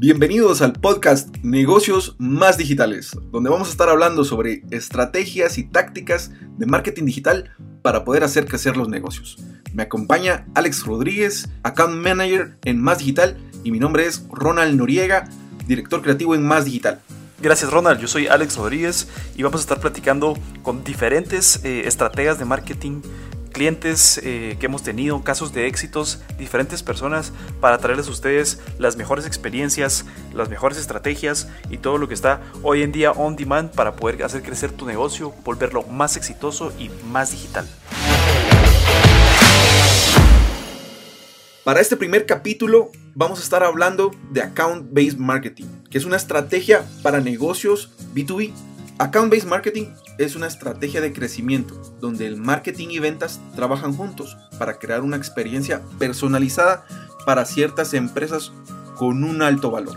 Bienvenidos al podcast Negocios Más Digitales, donde vamos a estar hablando sobre estrategias y tácticas de marketing digital para poder hacer crecer los negocios. Me acompaña Alex Rodríguez, Account Manager en Más Digital, y mi nombre es Ronald Noriega, Director Creativo en Más Digital. Gracias Ronald, yo soy Alex Rodríguez y vamos a estar platicando con diferentes eh, estrategias de marketing clientes eh, que hemos tenido, casos de éxitos, diferentes personas para traerles a ustedes las mejores experiencias, las mejores estrategias y todo lo que está hoy en día on demand para poder hacer crecer tu negocio, volverlo más exitoso y más digital. Para este primer capítulo vamos a estar hablando de Account Based Marketing, que es una estrategia para negocios B2B. Account Based Marketing es una estrategia de crecimiento donde el marketing y ventas trabajan juntos para crear una experiencia personalizada para ciertas empresas con un alto valor.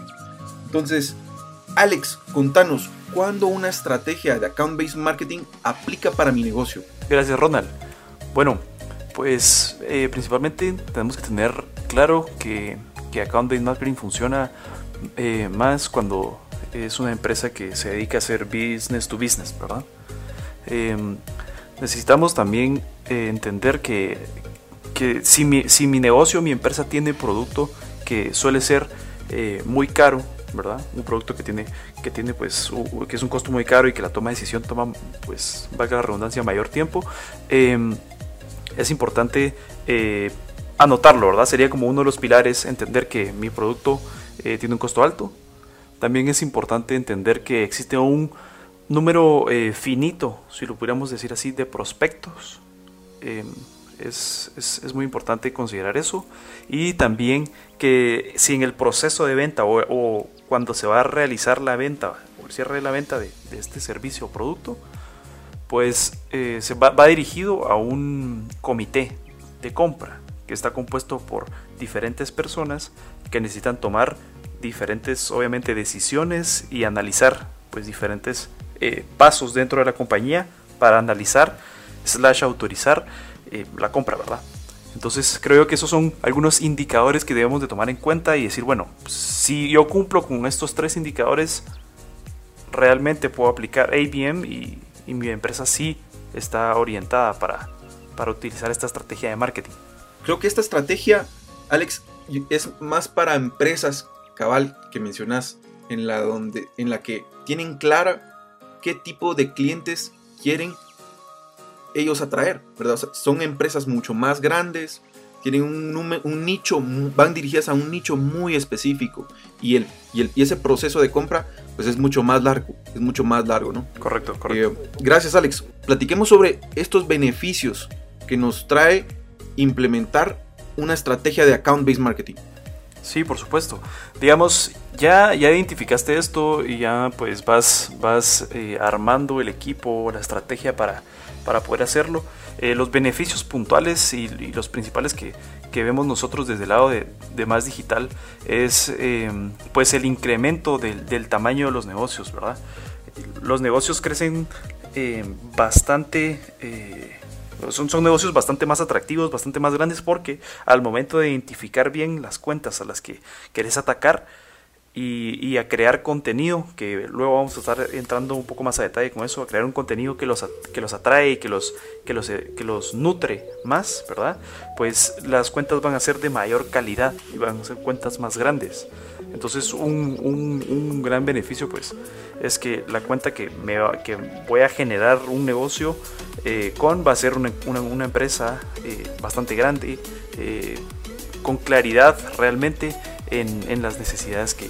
Entonces, Alex, contanos, ¿cuándo una estrategia de account-based marketing aplica para mi negocio? Gracias, Ronald. Bueno, pues eh, principalmente tenemos que tener claro que, que account-based marketing funciona eh, más cuando es una empresa que se dedica a hacer business to business, ¿verdad? Em, necesitamos también eh, entender que, si, mi, si, mi, negocio, mi empresa tiene producto que suele ser eh, muy caro, ¿verdad? Un producto que tiene, que tiene pues, que es un costo muy caro y que la toma de decisión toma, pues, valga la redundancia, mayor tiempo, em, es importante eh, anotarlo, ¿verdad? Sería como uno de los pilares entender que mi producto tiene un costo alto. También es importante entender que existe un número eh, finito, si lo pudiéramos decir así, de prospectos. Em, es, es, muy importante considerar eso. Y también que si en el proceso de venta o, cuando se va a realizar la venta o el cierre de la venta de, este servicio o producto, pues eh, se va, va dirigido a un comité de compra que está compuesto por diferentes personas que necesitan tomar diferentes, obviamente, decisiones y analizar pues diferentes eh, pasos dentro de la compañía para analizar slash autorizar eh, la compra, ¿verdad? Entonces creo que esos son algunos indicadores que debemos de tomar en cuenta y decir, bueno, si yo cumplo con estos tres indicadores, realmente puedo aplicar ABM y, y mi empresa sí está orientada para, para utilizar esta estrategia de marketing. Creo que esta estrategia, Alex, es más para empresas cabal que mencionas en la donde en la que tienen clara qué tipo de clientes quieren ellos atraer, ¿verdad? son empresas mucho más grandes, tienen un, un, nicho, van dirigidas a un nicho muy específico y, el, y, el, y ese proceso de compra pues es mucho más largo, es mucho más largo, ¿no? Correcto, correcto. Eh, gracias Alex. Platiquemos sobre estos beneficios que nos trae implementar una estrategia de account-based marketing. Sí, por supuesto. Digamos, ya, ya identificaste esto y ya pues vas, vas eh, armando el equipo, la estrategia para, para poder hacerlo. Eh, los beneficios puntuales y, los principales que, vemos nosotros desde el lado de, Más Digital es em, pues el incremento del, tamaño de los negocios, ¿verdad? Los negocios crecen em, bastante eh, son, son negocios bastante más atractivos, bastante más grandes porque al momento de identificar bien las cuentas a las que querés atacar, y, a crear contenido, que luego vamos a estar entrando un poco más a detalle con eso, a crear un contenido que los, que los atrae y que los, que, los, que los nutre más, ¿verdad? Pues las cuentas van a ser de mayor calidad y van a ser cuentas más grandes. Entonces un, un, gran beneficio pues es que la cuenta que, me que voy a generar un negocio eh, con va a ser una, una, empresa eh, bastante grande, eh, con claridad realmente en, en las necesidades que,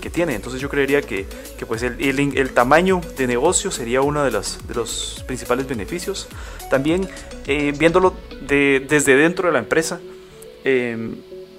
que, tiene. Entonces yo creería que, que pues el, el, tamaño de negocio sería uno de los, de los principales beneficios. También viéndolo de, desde dentro de la empresa,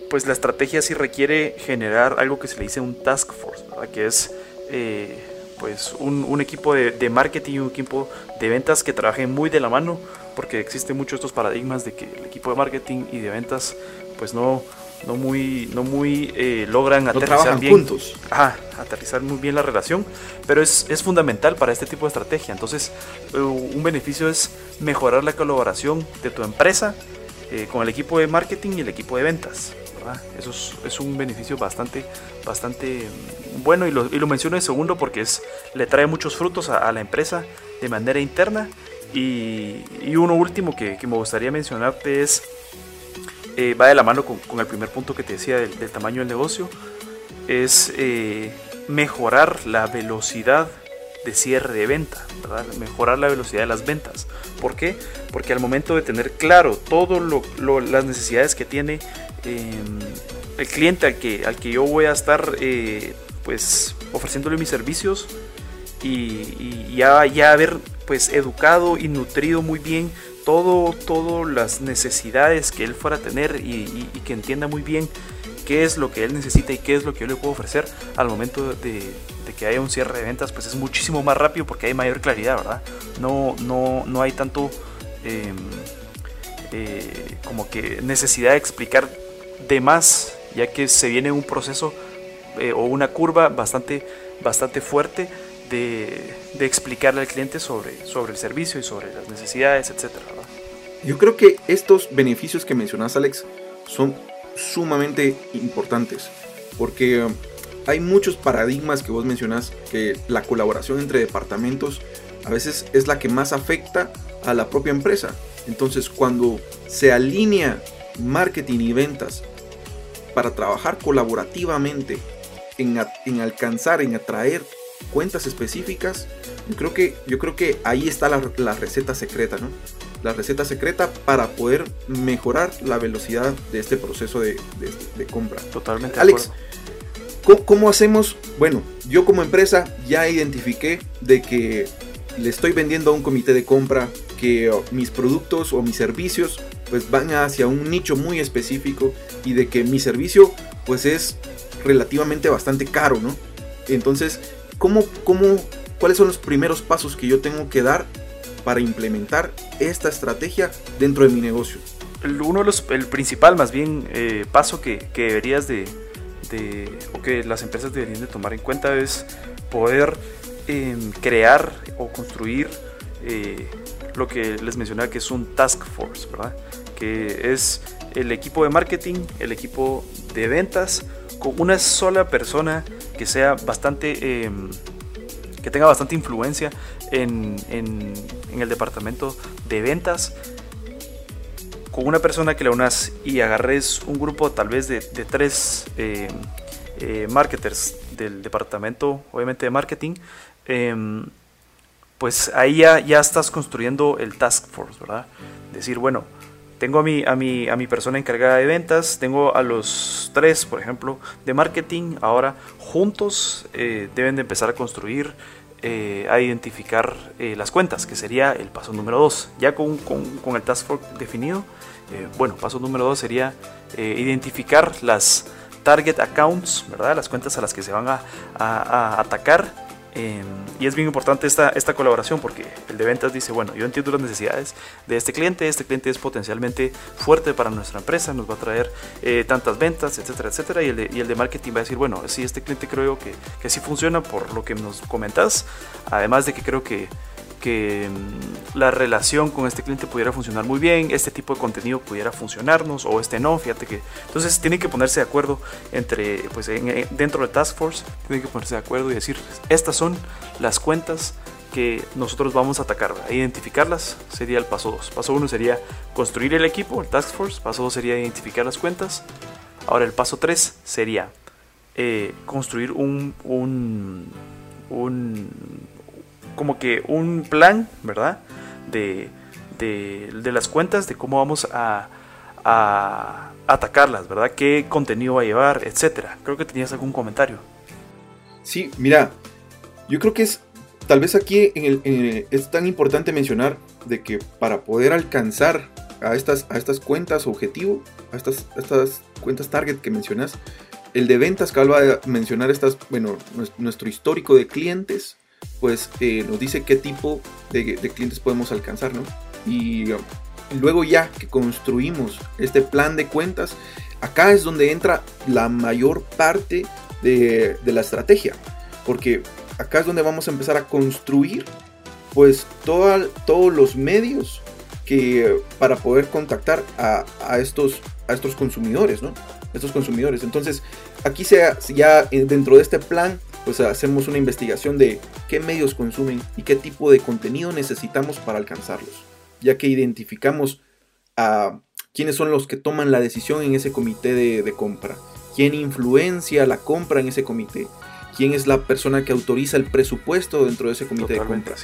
pues la estrategia sí requiere generar algo que se le dice un task force, que es eh, pues un, un equipo de, de, marketing y un equipo de ventas que trabajen muy de la mano, porque existen muchos estos paradigmas de que el equipo de marketing y de ventas pues no, no muy, no muy eh, logran aterrizar bien. Juntos. aterrizar muy bien la relación, pero es, es, fundamental para este tipo de estrategia. Entonces, uh, un beneficio es mejorar la colaboración de tu empresa eh, con el equipo de marketing y el equipo de ventas. Eso es, un beneficio bastante, bastante mm, bueno y lo, y lo, menciono de segundo porque es, le trae muchos frutos a, la empresa de manera interna. Y, uno último que, me gustaría mencionarte es, eh, va de la mano con, el primer punto que te decía del, tamaño del negocio, es eh, mejorar la velocidad de cierre de venta, mejorar la velocidad de las ventas. ¿Por qué? Porque al momento de tener claro todas las necesidades que tiene em, el cliente al que, al que yo voy a estar eh, pues ofreciéndole mis servicios y, ya, ya, haber pues educado y nutrido muy bien todo, todas las necesidades que él fuera a tener y, que entienda muy bien qué es lo que él necesita y qué es lo que yo le puedo ofrecer al momento de, que haya un cierre de ventas, pues es muchísimo más rápido porque hay mayor claridad, ¿verdad? No, no, no hay tanto em, eh, como que necesidad de explicar de más, ya que se viene un proceso eh, o una curva bastante, bastante fuerte de, explicarle al cliente sobre, sobre el servicio y sobre las necesidades, etc. Yo creo que estos beneficios que mencionas, Alex, son sumamente importantes porque hay muchos paradigmas que vos mencionás que la colaboración entre departamentos a veces es la que más afecta a la propia empresa. Entonces cuando se alinea marketing y ventas para trabajar colaborativamente en, alcanzar, en atraer cuentas específicas, yo creo que, yo creo que ahí está la, la receta secreta, ¿no? la receta secreta para poder mejorar la velocidad de este proceso de, compra. Totalmente. Alex, ¿cómo, hacemos? Bueno, yo como empresa ya identifiqué de que le estoy vendiendo a un comité de compra que mis productos o mis servicios pues van hacia un nicho muy específico y de que mi servicio pues es relativamente bastante caro, ¿no? Entonces, ¿cómo, cómo, ¿cuáles son los primeros pasos que yo tengo que dar para implementar esta estrategia dentro de mi negocio? Uno de los, el principal más bien eh, paso que, deberías de, o que las empresas deberían de tomar en cuenta es poder em, crear o construir eh, lo que les mencionaba que es un task force, ¿verdad? Que es el equipo de marketing, el equipo de ventas, con una sola persona que sea bastante, em, que tenga bastante influencia en, el departamento de ventas con una persona que le unas y agarres un grupo tal vez de, tres eh, eh, marketers del departamento, obviamente de marketing, em, pues ahí ya, ya, estás construyendo el task force, ¿verdad? Decir, bueno, tengo a mi, a, mi, a mi persona encargada de ventas, tengo a los tres, por ejemplo, de marketing, ahora juntos eh, deben de empezar a construir eh, a identificar eh, las cuentas, que sería el paso número 2. Ya con, con, el task force definido, bueno, paso número 2 sería identificar las target accounts, ¿verdad? Las cuentas a las que se van a, a atacar Em, y es bien importante esta, esta colaboración porque el de ventas dice, bueno, yo entiendo las necesidades de este cliente, este cliente es potencialmente fuerte para nuestra empresa, nos va a traer eh, tantas ventas, etcétera, etcétera. Y el, de, marketing va a decir, bueno, sí, este cliente creo que, que sí funciona por lo que nos comentas, además de que creo que que mm, la relación con este cliente pudiera funcionar muy bien, este tipo de contenido pudiera funcionarnos o este no, fíjate que entonces tienen que ponerse de acuerdo entre pues dentro del task force, tienen que ponerse de acuerdo y decir, estas son las cuentas que nosotros vamos a atacar, identificarlas sería el paso 2. Paso 1 sería construir el equipo, el task force, paso 2 sería identificar las cuentas. Ahora el paso 3 sería eh, construir un que un plan, ¿verdad? De, de, las cuentas, de cómo vamos a, a, atacarlas, ¿verdad? ¿Qué contenido va a llevar, etcétera? Creo que tenías algún comentario. Sí, mira, yo creo que es, tal vez aquí es tan importante mencionar de que para poder alcanzar a estas, a estas cuentas objetivo, a estas, estas cuentas target que mencionas, el de ventas que va a mencionar estas, bueno, nuestro histórico de clientes, pues eh, nos dice qué tipo de, clientes podemos alcanzar, ¿no? Y um, luego ya que construimos este plan de cuentas, acá es donde entra la mayor parte de, la estrategia, porque acá es donde vamos a empezar a construir pues todos los medios que para poder contactar a, estos, a estos consumidores, ¿no? Estos consumidores. Entonces, aquí sea, ya dentro de este plan, pues hacemos una investigación de qué medios consumen y qué tipo de contenido necesitamos para alcanzarlos, ya que identificamos a quiénes son los que toman la decisión en ese comité de, compra, quién influencia la compra en ese comité, quién es la persona que autoriza el presupuesto dentro de ese comité de compra.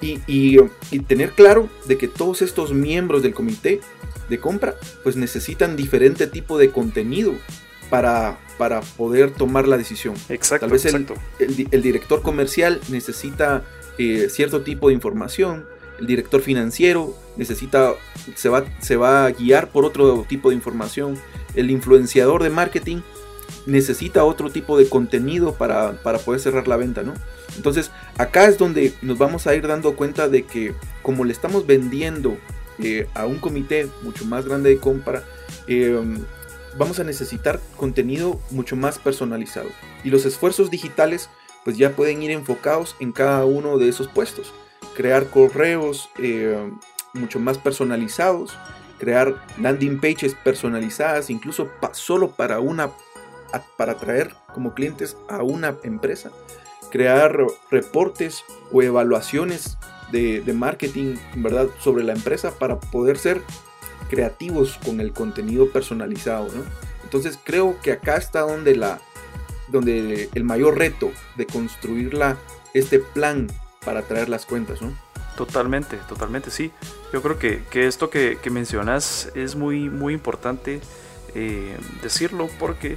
Y, tener claro de que todos estos miembros del comité de compra pues necesitan diferente tipo de contenido para, para poder tomar la decisión. Exacto. Tal vez el, director comercial necesita eh, cierto tipo de información, el director financiero necesita, se va, se va a guiar por otro tipo de información, el influenciador de marketing necesita otro tipo de contenido para, poder cerrar la venta, ¿no? Entonces, acá es donde nos vamos a ir dando cuenta de que como le estamos vendiendo eh, a un comité mucho más grande de compra, eh, vamos a necesitar contenido mucho más personalizado. Y los esfuerzos digitales pues ya pueden ir enfocados en cada uno de esos puestos. Crear correos eh, mucho más personalizados, crear landing pages personalizadas, incluso solo para una para atraer como clientes a una empresa, crear reportes o evaluaciones de, de marketing, ¿verdad? Sobre la empresa para poder ser creativos con el contenido personalizado, ¿no? Entonces creo que acá está donde, la, donde el mayor reto de construir este plan para traer las cuentas, ¿no? Totalmente, totalmente, sí. Yo creo que, esto que, mencionas es muy, muy importante eh, decirlo porque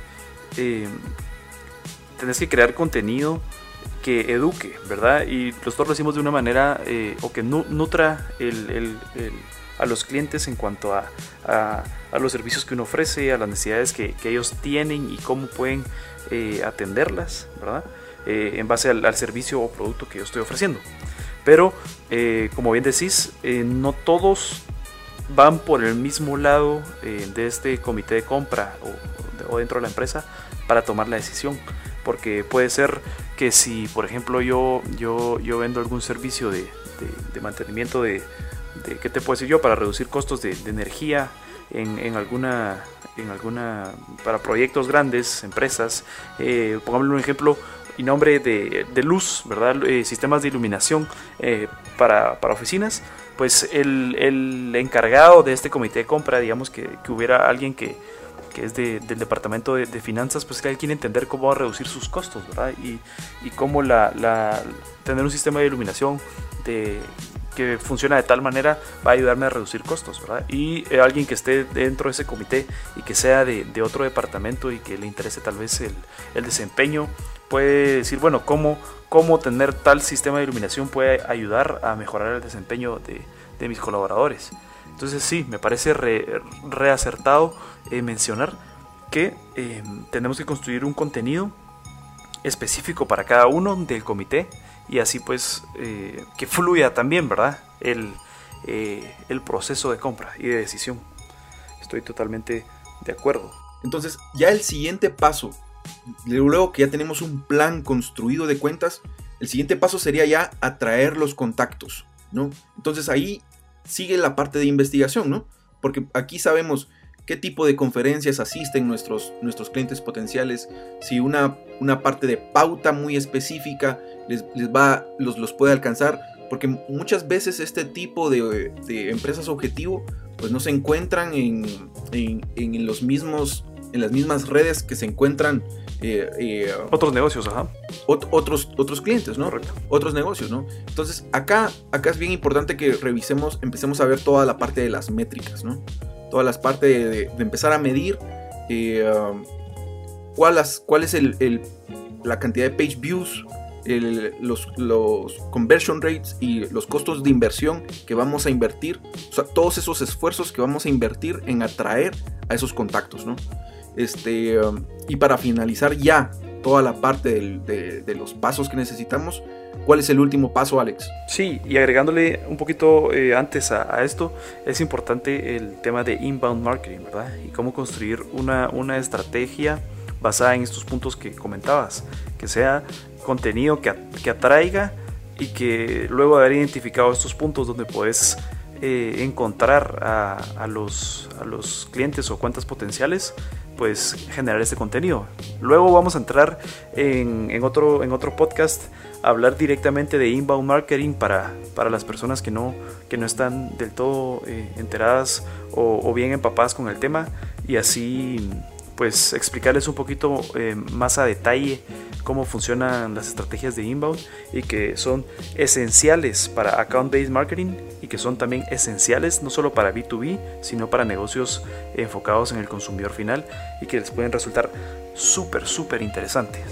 eh, tenés que crear contenido que eduque, ¿verdad? Y nosotros lo decimos de una manera eh, o que nutra el, a los clientes en cuanto a, a, los servicios que uno ofrece, a las necesidades que, ellos tienen y cómo pueden eh, atenderlas, ¿verdad? Eh, en base al, servicio o producto que yo estoy ofreciendo. Pero, eh, como bien decís, no todos van por el mismo lado de este comité de compra o, o, dentro de la empresa para tomar la decisión. Porque puede ser que si, por ejemplo, yo, yo, yo vendo algún servicio de, de mantenimiento de, ¿qué te puedo decir yo? Para reducir costos de, energía en, alguna, en alguna, para proyectos grandes, empresas. Eh, pongámosle un ejemplo y nombre de, luz, ¿verdad? Eh, sistemas de iluminación eh, para, oficinas. Pues el, encargado de este comité de compra, digamos que, hubiera alguien que, es del departamento de, finanzas, pues que él quiere entender cómo va a reducir sus costos, ¿verdad? Y, y cómo la, la, tener un sistema de iluminación de, que funciona de tal manera va a ayudarme a reducir costos. Y eh, alguien que esté dentro de ese comité y que sea de, otro departamento y que le interese tal vez el, desempeño, puede decir, bueno, ¿cómo, cómo tener tal sistema de iluminación puede ayudar a mejorar el desempeño de, mis colaboradores. Entonces sí, me parece reacertado eh, mencionar que eh, tenemos que construir un contenido específico para cada uno del comité y así pues eh, que fluya también, ¿verdad? El, eh, el proceso de compra y de decisión. Estoy totalmente de acuerdo. Entonces, ya el siguiente paso, luego que ya tenemos un plan construido de cuentas, el siguiente paso sería ya atraer los contactos, ¿no? Entonces ahí sigue la parte de investigación, ¿no? Porque aquí sabemos qué tipo de conferencias asisten nuestros, nuestros clientes potenciales, si una, una parte de pauta muy específica les, va, los, los puede alcanzar, porque muchas veces este tipo de, empresas objetivo pues no se encuentran en, en, los mismos en las mismas redes que se encuentran eh, eh, otros negocios, ajá. otros, otros clientes, ¿no? Otros negocios, ¿no? Entonces, acá, acá es bien importante que revisemos, empecemos a ver toda la parte de las métricas, ¿no? todas las partes de, empezar a medir eh, um, cuál, es el, la cantidad de page views, los, los, conversion rates y los costos de inversión que vamos a invertir, o sea, todos esos esfuerzos que vamos a invertir en atraer a esos contactos, ¿no? Este, um, y para finalizar ya toda la parte de los pasos que necesitamos, ¿Cuál es el último paso, Alex? Sí, y agregándole un poquito eh, antes a, esto, es importante el tema de inbound marketing, ¿verdad? Y cómo construir una, una estrategia basada en estos puntos que comentabas, que sea contenido que, que atraiga y que luego de haber identificado estos puntos donde puedes eh, encontrar a, los, a los clientes o cuentas potenciales, pues generar este contenido. Luego vamos a entrar en, otro, en otro podcast a hablar directamente de inbound marketing para, para las personas que no, que no están del todo eh, enteradas o bien empapadas con el tema y así pues explicarles un poquito eh, más a detalle cómo funcionan las estrategias de inbound y que son esenciales para account-based marketing y que son también esenciales no solo para B2B, sino para negocios enfocados en el consumidor final y que les pueden resultar súper, súper interesantes.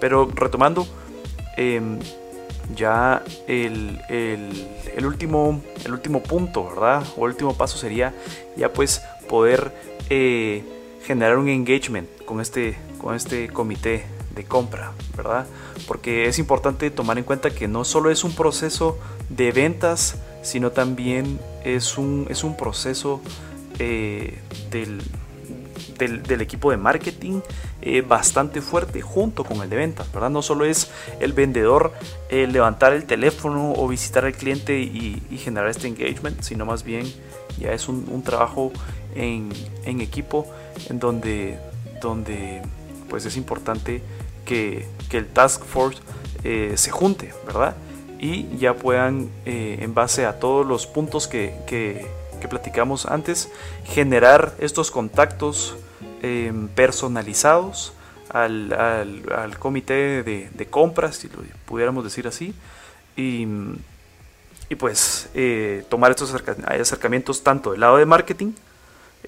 Pero retomando, em, ya el, último, el último punto, ¿verdad? O el último paso sería ya pues poder... Eh, generar un engagement con este, con este comité de compra, ¿verdad? Porque es importante tomar en cuenta que no solo es un proceso de ventas, sino también es un, es un proceso eh, del, del, equipo de marketing eh, bastante fuerte junto con el de ventas, ¿verdad? No solo es el vendedor levantar el teléfono o visitar al cliente y, generar este engagement, sino más bien ya es un, un trabajo en, en equipo en donde, donde pues es importante que, el task force eh, se junte, ¿verdad? Y ya puedan, eh, en base a todos los puntos que, que, platicamos antes, generar estos contactos em, personalizados al, al, comité de, compras, si lo pudiéramos decir así, y, y pues eh, tomar estos acercamientos tanto del lado de marketing,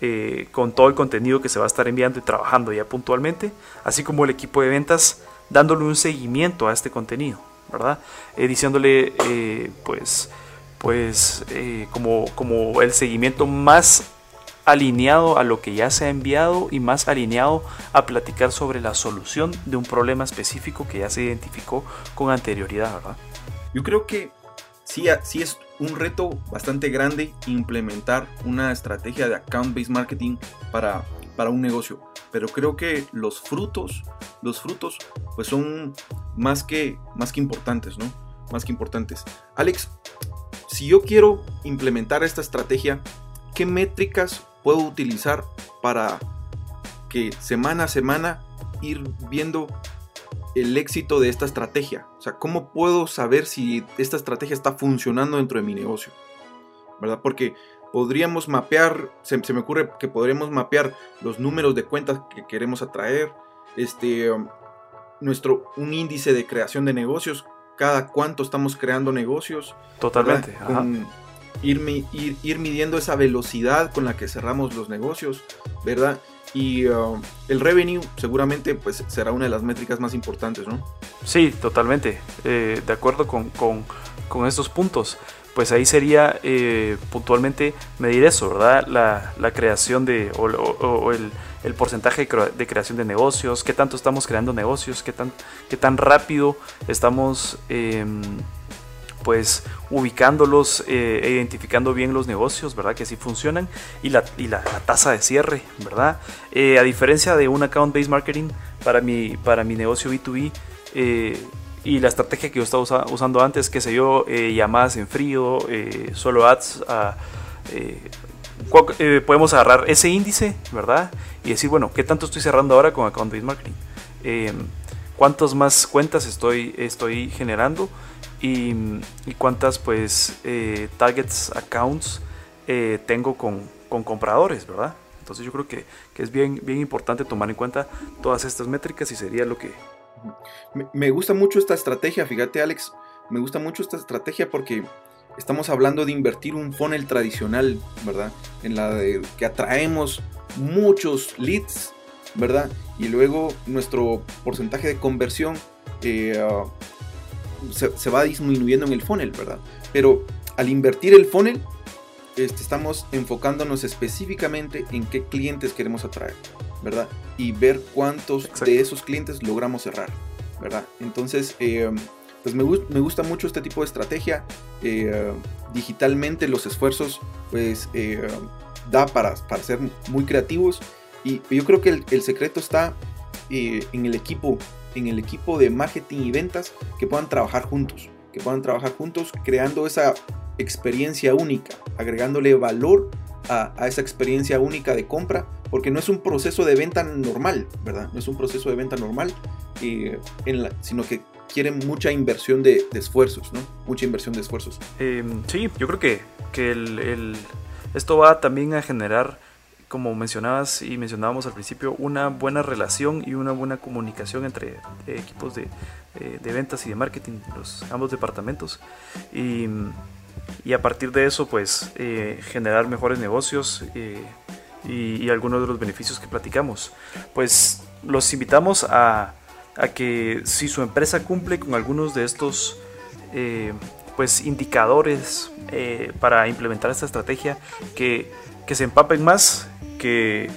eh, con todo el contenido que se va a estar enviando y trabajando ya puntualmente, así como el equipo de ventas dándole un seguimiento a este contenido, ¿verdad? Eh, diciéndole, eh, pues, pues como, como el seguimiento más alineado a lo que ya se ha enviado y más alineado a platicar sobre la solución de un problema específico que ya se identificó con anterioridad, ¿verdad? Yo creo que sí, sí es un reto bastante grande implementar una estrategia de account-based marketing para, para un negocio. Pero creo que los frutos, los frutos, pues son más que, más que importantes, ¿no? Más que importantes. Alex, si yo quiero implementar esta estrategia, ¿qué métricas puedo utilizar para que semana a semana ir viendo el éxito de esta estrategia? O sea, ¿cómo puedo saber si esta estrategia está funcionando dentro de mi negocio? ¿Verdad? Porque podríamos mapear, se, me ocurre que podríamos mapear los números de cuentas que queremos atraer, este, um, nuestro, un índice de creación de negocios, cada cuánto estamos creando negocios. Totalmente. Ir, ir, ir midiendo esa velocidad con la que cerramos los negocios, ¿verdad? y uh, el revenue seguramente pues será una de las métricas más importantes, ¿no? Sí, totalmente, eh, de acuerdo con, con, estos puntos. Pues ahí sería eh, puntualmente medir eso, ¿verdad? La, creación de, o, el, el, porcentaje de creación de negocios, qué tanto estamos creando negocios, qué tan, qué tan rápido estamos em, pues ubicándolos, eh, e identificando bien los negocios, ¿verdad? Que sí funcionan y la, tasa de cierre, ¿verdad? Eh, a diferencia de un account-based marketing para mi, para mi negocio B2B eh, y la estrategia que yo estaba usando antes, que sé yo, llamadas en frío, solo ads, podemos agarrar ese índice, ¿verdad? Y decir, bueno, ¿qué tanto estoy cerrando ahora con account-based marketing? ¿Cuántas más cuentas estoy, estoy generando? Y, cuántas pues eh, targets accounts eh, tengo con, con, compradores, ¿verdad? Entonces yo creo que, que, es bien, bien importante tomar en cuenta todas estas métricas y sería lo que... Me, gusta mucho esta estrategia, fíjate Alex, me gusta mucho esta estrategia porque estamos hablando de invertir un funnel tradicional, ¿verdad? En la de que atraemos muchos leads, ¿verdad? Y luego nuestro porcentaje de conversión eh, se, va disminuyendo en el funnel, ¿verdad? Pero al invertir el funnel, este, estamos enfocándonos específicamente en qué clientes queremos atraer, ¿verdad? Y ver cuántos de esos clientes logramos cerrar, ¿verdad? Entonces, eh, pues me, me, gusta mucho este tipo de estrategia. Eh, digitalmente los esfuerzos, pues, eh, da para, para ser muy creativos. Y yo creo que el, el secreto está en el equipo en el equipo de marketing y ventas que puedan trabajar juntos, que puedan trabajar juntos creando esa experiencia única, agregándole valor a, esa experiencia única de compra, porque no es un proceso de venta normal, ¿verdad? No es un proceso de venta normal, eh, sino que quieren mucha inversión de, esfuerzos, ¿no? Mucha inversión de esfuerzos. Em, sí, yo creo que, que el, esto va también a generar como mencionabas y mencionábamos al principio, una buena relación y una buena comunicación entre eh, equipos de, eh, de, ventas y de marketing, los ambos departamentos. Y, y a partir de eso, pues, eh, generar mejores negocios y, y, algunos de los beneficios que platicamos. Pues los invitamos a, a que si su empresa cumple con algunos de estos pues, indicadores para implementar esta estrategia, que, que se empapen más que,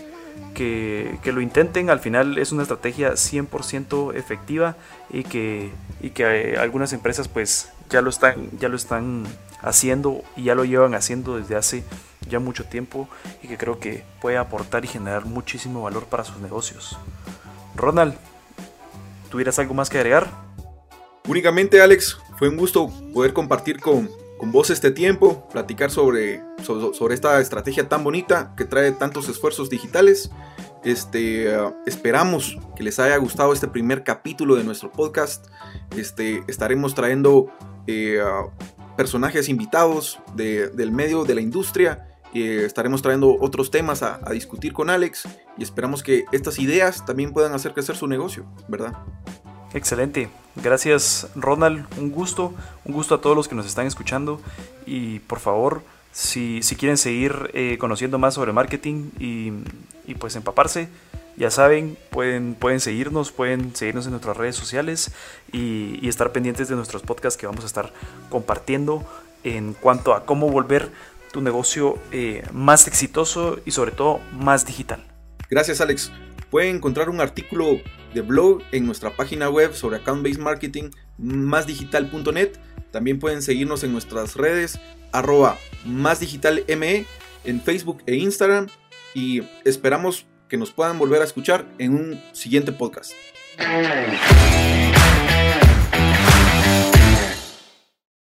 que, lo intenten. Al final es una estrategia 100% efectiva y que, y que eh, algunas empresas pues ya lo, están, ya lo están haciendo y ya lo llevan haciendo desde hace ya mucho tiempo y que creo que puede aportar y generar muchísimo valor para sus negocios. Ronald, ¿tuvieras algo más que agregar? Únicamente Alex, fue un gusto poder compartir con, con vos este tiempo, platicar sobre, sobre, esta estrategia tan bonita que trae tantos esfuerzos digitales. Este, uh, esperamos que les haya gustado este primer capítulo de nuestro podcast. Este, estaremos trayendo eh, uh, personajes invitados del medio de la industria. Eh, estaremos trayendo otros temas a, a discutir con Alex y esperamos que estas ideas también puedan hacer crecer su negocio, ¿verdad? Excelente. Gracias Ronald. Un gusto. Un gusto a todos los que nos están escuchando. Y por favor, si, si quieren seguir eh, conociendo más sobre marketing y, pues empaparse, ya saben, pueden, pueden seguirnos, pueden seguirnos en nuestras redes sociales y, y estar pendientes de nuestros podcasts que vamos a estar compartiendo en cuanto a cómo volver tu negocio eh, más exitoso y sobre todo más digital. Gracias Alex. Pueden encontrar un artículo de blog en nuestra página web sobre Account Based Marketing, másdigital.net. También pueden seguirnos en nuestras redes, arroba másdigitalme en Facebook e Instagram. Y esperamos que nos puedan volver a escuchar en un siguiente podcast.